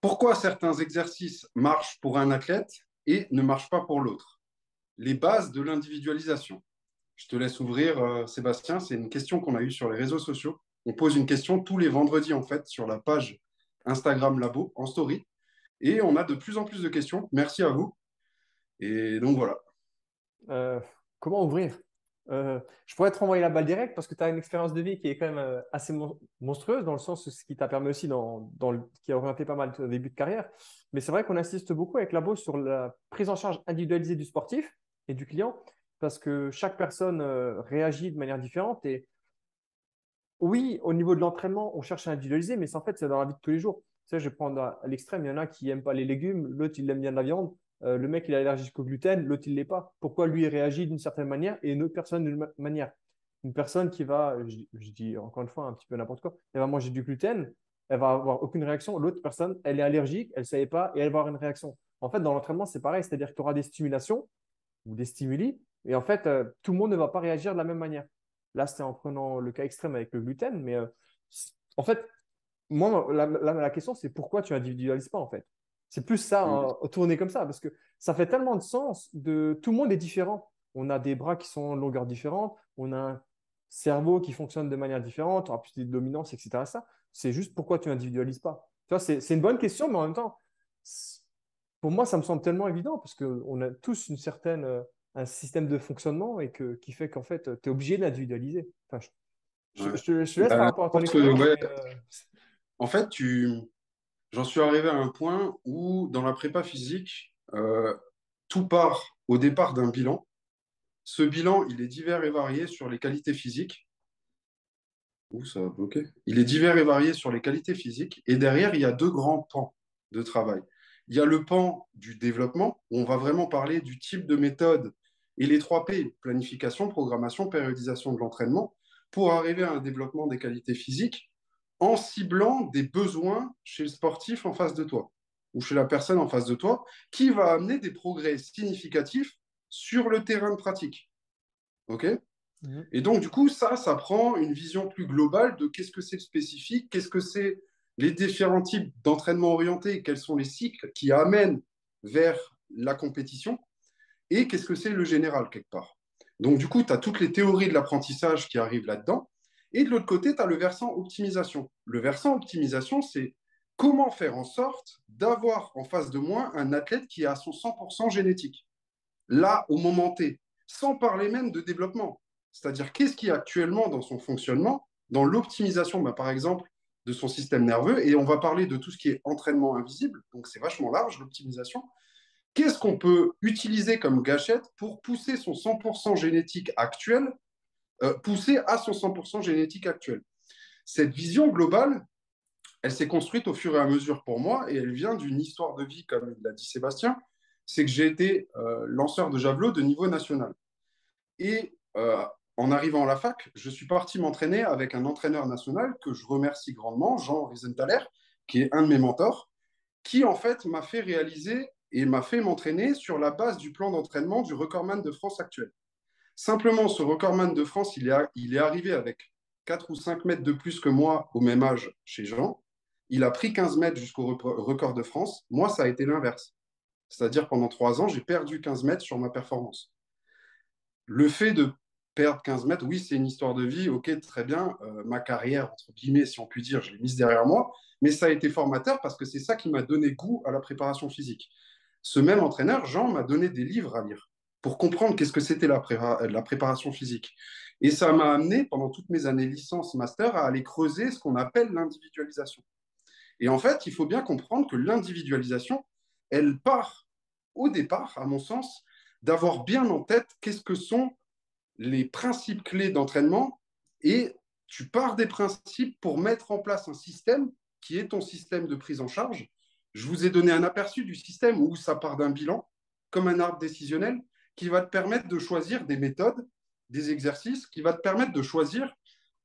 Pourquoi certains exercices marchent pour un athlète et ne marchent pas pour l'autre? Les bases de l'individualisation. Je te laisse ouvrir, euh, Sébastien. C'est une question qu'on a eue sur les réseaux sociaux. On pose une question tous les vendredis, en fait, sur la page Instagram Labo, en story. Et on a de plus en plus de questions. Merci à vous. Et donc, voilà. Euh, comment ouvrir? Euh, je pourrais te renvoyer la balle directe parce que tu as une expérience de vie qui est quand même euh, assez monstrueuse dans le sens ce qui t'a permis aussi, dans, qui a orienté pas mal au début de carrière. Mais c'est vrai qu'on insiste beaucoup avec Labo sur la prise en charge individualisée du sportif et du client parce que chaque personne euh, réagit de manière différente. Et oui, au niveau de l'entraînement, on cherche à individualiser, mais en fait, c'est dans la vie de tous les jours. Tu sais, je vais prendre à l'extrême, il y en a qui n'aiment pas les légumes, l'autre, il aime bien la viande. Euh, le mec il est allergique au gluten, l'autre il l'est pas. Pourquoi lui il réagit d'une certaine manière et une autre personne d'une manière? Une personne qui va, je, dis encore une fois un petit peu n'importe quoi, elle va manger du gluten, elle va avoir aucune réaction. L'autre personne, elle est allergique, elle ne savait pas et elle va avoir une réaction. En fait, dans l'entraînement, c'est pareil, c'est-à-dire que tu auras des stimulations ou des stimuli et en fait, euh, tout le monde ne va pas réagir de la même manière. Là, c'est en prenant le cas extrême avec le gluten, mais euh, en fait, moi, la, la question, c'est pourquoi tu individualises pas en fait? C'est plus ça, hein, tourner comme ça, parce que ça fait tellement de sens. De... Tout le monde est différent. On a des bras qui sont de longueur différente, on a un cerveau qui fonctionne de manière différente, on aura plus de dominance, etc. Ça, c'est juste pourquoi tu n'individualises pas. Tu vois, c'est, une bonne question, mais en même temps, pour moi, ça me semble tellement évident, parce qu'on a tous une certaine, euh, un système de fonctionnement et que, qui fait qu'en fait, tu es obligé d'individualiser. Enfin, je, te, laisse par bah, rapport à ton expérience. Euh, en fait, tu j'en suis arrivé à un point où, dans la prépa physique, euh, tout part au départ d'un bilan. Ce bilan, il est divers et varié sur les qualités physiques. Ouh, ça va bloquer. Il est divers et varié sur les qualités physiques. Et derrière, il y a deux grands pans de travail. Il y a le pan du développement, où on va vraiment parler du type de méthode et les trois P, planification, programmation, périodisation de l'entraînement, pour arriver à un développement des qualités physiques en ciblant des besoins chez le sportif en face de toi ou chez la personne en face de toi qui va amener des progrès significatifs sur le terrain de pratique. OK? Mhm. Et donc, du coup, ça, ça prend une vision plus globale de qu'est-ce que c'est le spécifique, qu'est-ce que c'est les différents types d'entraînement orienté, quels sont les cycles qui amènent vers la compétition, et qu'est-ce que c'est le général quelque part. Donc, du coup, tu as toutes les théories de l'apprentissage qui arrivent là-dedans, et de l'autre côté, tu as le versant optimisation. Le versant optimisation, c'est comment faire en sorte d'avoir en face de moi un athlète qui a son 100% génétique. Là, au moment T, sans parler même de développement. C'est-à-dire, qu'est-ce qui est actuellement dans son fonctionnement, dans l'optimisation, bah, par exemple, de son système nerveux, et on va parler de tout ce qui est entraînement invisible, donc c'est vachement large l'optimisation. Qu'est-ce qu'on peut utiliser comme gâchette pour pousser son 100% génétique actuel poussé à son 100% génétique actuel. Cette vision globale, elle s'est construite au fur et à mesure pour moi et elle vient d'une histoire de vie, comme l'a dit Sébastien, c'est que j'ai été euh, lanceur de javelot de niveau national. Et euh, en arrivant à la fac, je suis parti m'entraîner avec un entraîneur national que je remercie grandement, Jean Riesenthaler, qui est un de mes mentors, qui en fait m'a fait réaliser et m'a fait m'entraîner sur la base du plan d'entraînement du recordman de France actuel. Simplement, ce recordman de France, il est, arrivé avec 4 ou 5 mètres de plus que moi au même âge chez Jean. Il a pris 15 mètres jusqu'au record de France. Moi, ça a été l'inverse. C'est-à-dire, pendant 3 ans, j'ai perdu 15 mètres sur ma performance. Le fait de perdre 15 mètres, oui, c'est une histoire de vie, ok, très bien. Euh, ma carrière, entre guillemets, si on peut dire, je l'ai mise derrière moi. Mais ça a été formateur parce que c'est ça qui m'a donné goût à la préparation physique. Ce même entraîneur, Jean, m'a donné des livres à lire pour comprendre qu'est-ce que c'était la, préparation physique. Et ça m'a amené, pendant toutes mes années licence, master, à aller creuser ce qu'on appelle l'individualisation. Et en fait, il faut bien comprendre que l'individualisation, elle part au départ, à mon sens, d'avoir bien en tête qu'est-ce que sont les principes clés d'entraînement et tu pars des principes pour mettre en place un système qui est ton système de prise en charge. Je vous ai donné un aperçu du système où ça part d'un bilan, comme un arbre décisionnel, qui va te permettre de choisir des méthodes, des exercices, qui va te permettre de choisir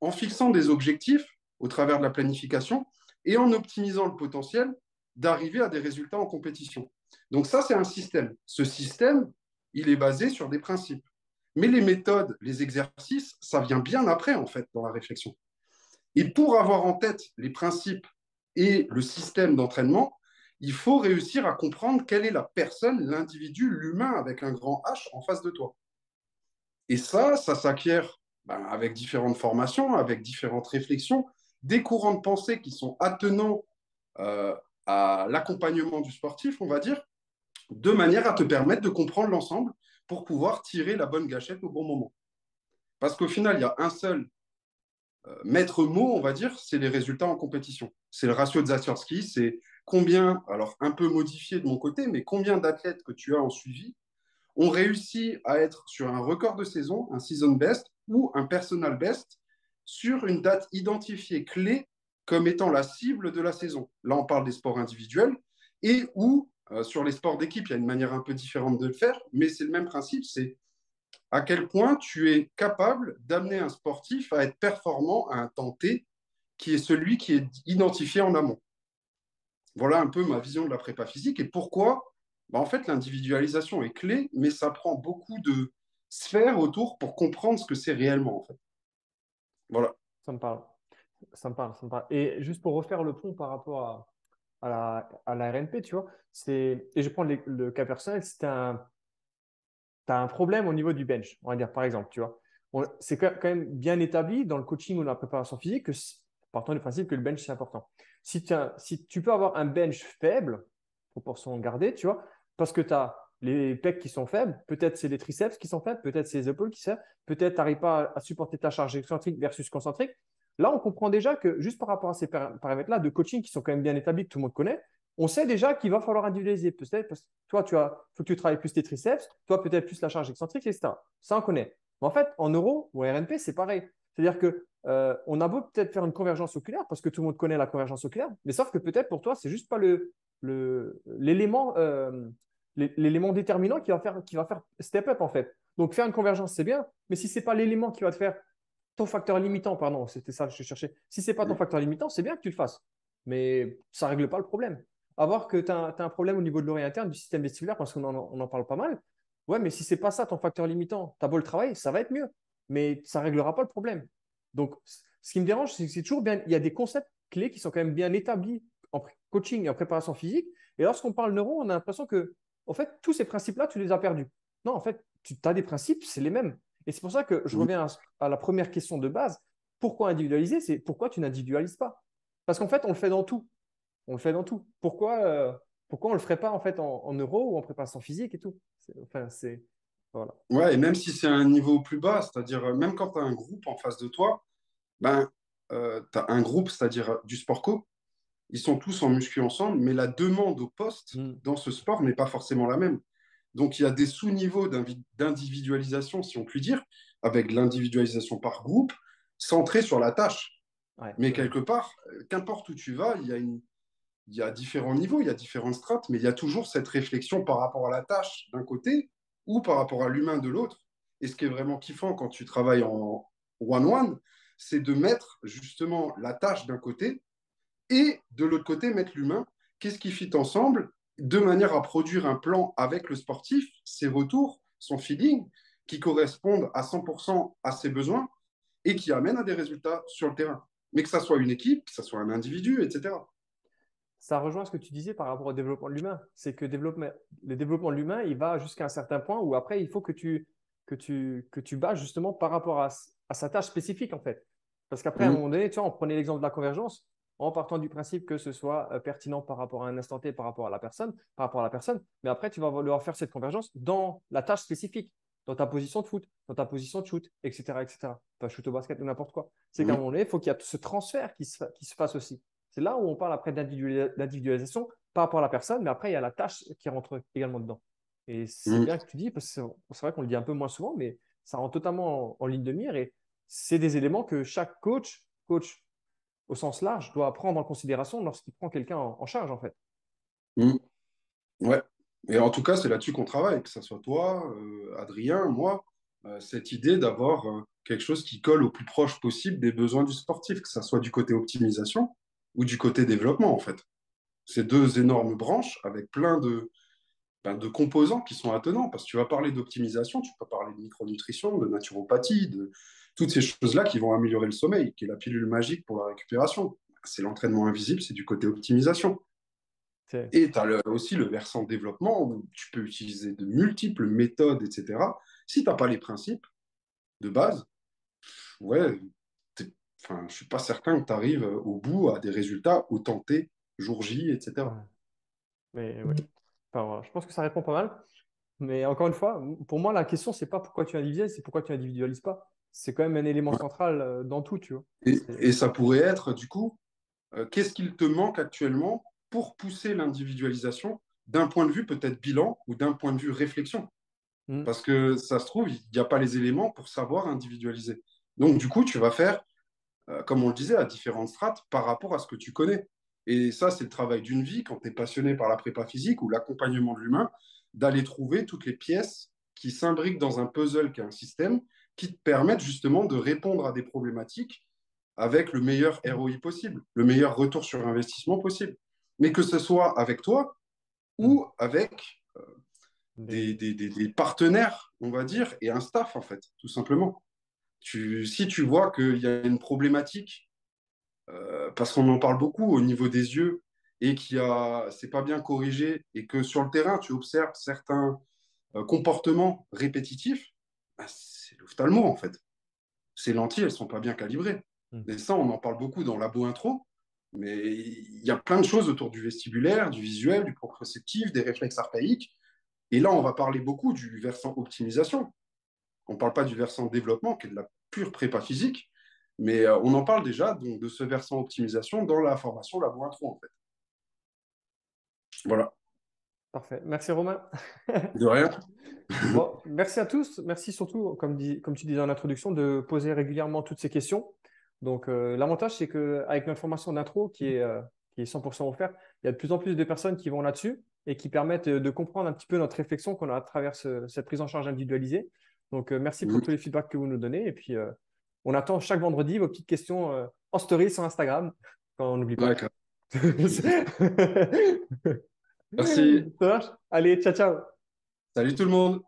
en fixant des objectifs au travers de la planification et en optimisant le potentiel d'arriver à des résultats en compétition. Donc ça, c'est un système. Ce système, il est basé sur des principes. Mais les méthodes, les exercices, ça vient bien après, en fait, dans la réflexion. Et pour avoir en tête les principes et le système d'entraînement, il faut réussir à comprendre quelle est la personne, l'individu, l'humain avec un grand H en face de toi. Et ça, ça s'acquiert ben, avec différentes formations, avec différentes réflexions, des courants de pensée qui sont attenants euh, à l'accompagnement du sportif, on va dire, de manière à te permettre de comprendre l'ensemble pour pouvoir tirer la bonne gâchette au bon moment. Parce qu'au final, il y a un seul euh, maître mot, on va dire, c'est les résultats en compétition. C'est le ratio de Zatorski, c'est combien, alors un peu modifié de mon côté, mais combien d'athlètes que tu as en suivi ont réussi à être sur un record de saison, un season best ou un personal best sur une date identifiée clé comme étant la cible de la saison? Là, on parle des sports individuels et ou euh, sur les sports d'équipe, il y a une manière un peu différente de le faire, mais c'est le même principe, c'est à quel point tu es capable d'amener un sportif à être performant à un temps T qui est celui qui est identifié en amont. Voilà un peu ma vision de la prépa physique et pourquoi bah, en fait l'individualisation est clé, mais ça prend beaucoup de sphères autour pour comprendre ce que c'est réellement en fait. Voilà. Ça me parle. Ça me parle, ça me parle. Et juste pour refaire le pont par rapport à, la, RNP, tu vois, c'est, et je prends le, cas personnel, as un problème au niveau du bench, on va dire par exemple, tu vois. C'est quand même bien établi dans le coaching ou dans la préparation physique que, partant du principe que le bench, c'est important. Si, tu peux avoir un bench faible, proportion gardée, tu vois, parce que tu as les pecs qui sont faibles, peut-être c'est les triceps qui sont faibles, peut-être c'est les épaules qui sont peut-être tu n'arrives pas à supporter ta charge excentrique versus concentrique. Là, on comprend déjà que juste par rapport à ces paramètres-là de coaching qui sont quand même bien établis, que tout le monde connaît, on sait déjà qu'il va falloir individualiser. Peut-être parce que toi, tu as, faut que tu travailles plus tes triceps, toi peut-être plus la charge excentrique, etc. Ça, on connaît. Mais en fait, en euro ou en RNP, c'est pareil. C'est-à-dire que euh, on a beau peut-être faire une convergence oculaire parce que tout le monde connaît la convergence oculaire, mais sauf que peut-être pour toi, c'est juste pas le, l'élément, euh, l'élément déterminant qui va faire, qui va faire step up en fait. Donc faire une convergence, c'est bien, mais si c'est pas l'élément qui va te faire ton facteur limitant, pardon, c'était ça que je cherchais. Si c'est pas ton facteur limitant, c'est bien que tu le fasses, mais ça règle pas le problème avoir que tu as, un problème au niveau de l'oreille interne, du système vestibulaire, parce qu'on en, parle pas mal. Ouais, mais si c'est pas ça ton facteur limitant, tu as beau le travail, ça va être mieux, mais ça réglera pas le problème. Donc, ce qui me dérange, c'est que c'est toujours bien. Il y a des concepts clés qui sont quand même bien établis en coaching et en préparation physique. Et lorsqu'on parle neuro, on a l'impression que, en fait, tous ces principes-là, tu les as perdus. Non, en fait, tu as des principes, c'est les mêmes. Et c'est pour ça que je reviens à, la première question de base. Pourquoi individualiser? C'est pourquoi tu n'individualises pas? Parce qu'en fait, on le fait dans tout on le fait dans tout. Pourquoi, euh, pourquoi on ne le ferait pas en fait en, euros ou en préparation physique et tout? Enfin, c'est voilà. Ouais, et même si c'est un niveau plus bas, c'est-à-dire euh, même quand tu as un groupe en face de toi, ben, euh, tu as un groupe, c'est-à-dire du sport co, ils sont tous en muscu ensemble, mais la demande au poste hmm. dans ce sport n'est pas forcément la même. Donc il y a des sous-niveaux d'individualisation, si on peut dire, avec l'individualisation par groupe, centrée sur la tâche. mais quelque part, qu'importe où tu vas, il y a une, il y a différents niveaux, il y a différentes strates, mais il y a toujours cette réflexion par rapport à la tâche d'un côté ou par rapport à l'humain de l'autre. Et ce qui est vraiment kiffant quand tu travailles en one-one, c'est de mettre justement la tâche d'un côté et de l'autre côté mettre l'humain. Qu'est-ce qui fit ensemble? De manière à produire un plan avec le sportif, ses retours, son feeling, qui correspondent à 100% à ses besoins et qui amènent à des résultats sur le terrain. Mais que ça soit une équipe, que ça soit un individu, etc ça rejoint ce que tu disais par rapport au développement de l'humain. C'est que le développement de l'humain, il va jusqu'à un certain point où après, il faut que tu, que bats justement par rapport à, sa tâche spécifique, en fait. Parce qu'après, à un mmh. moment donné, tu vois, on prenait l'exemple de la convergence en partant du principe que ce soit euh, pertinent par rapport à un instant T, par rapport à la personne, par rapport à la personne. Mais après, tu vas devoir faire cette convergence dans la tâche spécifique, dans ta position de foot, dans ta position de shoot, etc., etc. Pas shoot au basket ou n'importe quoi. C'est qu'à un mmh. moment donné, il faut qu'il y ait ce transfert qui se, qui se fasse aussi. C'est là où on parle après d'individualisation par rapport à la personne, mais après, il y a la tâche qui rentre également dedans. Et c'est mm. bien que tu dis, parce que c'est vrai qu'on le dit un peu moins souvent, mais ça rentre totalement en, ligne de mire et c'est des éléments que chaque coach, coach au sens large, doit prendre en considération lorsqu'il prend quelqu'un en, charge, en fait. Mm. Ouais. Et en tout cas, c'est là-dessus qu'on travaille, que ce soit toi, euh, Adrien, moi, euh, cette idée d'avoir euh, quelque chose qui colle au plus proche possible des besoins du sportif, que ce soit du côté optimisation, ou du côté développement, en fait. Ces deux énormes branches avec plein de, ben, de composants qui sont attenants, parce que tu vas parler d'optimisation, tu peux parler de micronutrition, de naturopathie, de toutes ces choses-là qui vont améliorer le sommeil, qui est la pilule magique pour la récupération. C'est l'entraînement invisible, c'est du côté optimisation. Et tu as aussi le versant développement où tu peux utiliser de multiples méthodes, etc. Si tu n'as pas les principes de base, ouais, enfin, je ne suis pas certain que tu arrives au bout à des résultats autentés, jour J, etc. Mais oui, je pense que ça répond pas mal. Mais encore une fois, pour moi, la question, c'est pas pourquoi tu individualises, c'est pourquoi tu individualises pas. C'est quand même un élément central euh, dans tout, tu vois. Et, ça pourrait être, du coup, euh, qu'est-ce qu'il te manque actuellement pour pousser l'individualisation d'un point de vue peut-être bilan ou d'un point de vue réflexion? Hmm. Parce que ça se trouve, il n'y a pas les éléments pour savoir individualiser. Donc, du coup, tu vas faire, euh, comme on le disait, à différentes strates par rapport à ce que tu connais. Et ça, c'est le travail d'une vie quand tu es passionné par la prépa physique ou l'accompagnement de l'humain, d'aller trouver toutes les pièces qui s'imbriquent dans un puzzle qui est un système qui te permettent justement de répondre à des problématiques avec le meilleur ROI possible, le meilleur retour sur investissement possible. Mais que ce soit avec toi ou avec euh, des, des, des, partenaires, on va dire, et un staff, en fait, tout simplement. Tu, si tu vois qu'il y a une problématique euh, parce qu'on en parle beaucoup au niveau des yeux et qu'il a, c'est pas bien corrigé et que sur le terrain tu observes certains euh, comportements répétitifs, bah, c'est l'ophtalmo en fait. Ces lentilles, elles sont pas bien calibrées. Hmm. Et ça, on en parle beaucoup dans labo intro, mais il y a plein de choses autour du vestibulaire, du visuel, du proprioceptif, des réflexes archaïques. Et là, on va parler beaucoup du versant optimisation. On ne parle pas du versant développement, qui est de la pure prépa physique, mais euh, on en parle déjà donc, de ce versant optimisation dans la formation Labo Intro, en fait. Voilà. Parfait. Merci Romain. De rien. merci à tous. Merci surtout, comme, comme tu disais en introduction, de poser régulièrement toutes ces questions. Donc, euh, l'avantage, c'est qu'avec notre formation d'intro qui est, euh, qui est 100% offerte, il y a de plus en plus de personnes qui vont là-dessus et qui permettent de comprendre un petit peu notre réflexion qu'on a à travers cette prise en charge individualisée. Donc, merci pour tous les feedbacks que vous nous donnez. Et puis, on attend chaque vendredi vos petites questions euh, en story sur Instagram, quand on n'oublie pas. D'accord. Merci. Ça marche? Allez, ciao, ciao. Salut tout le monde.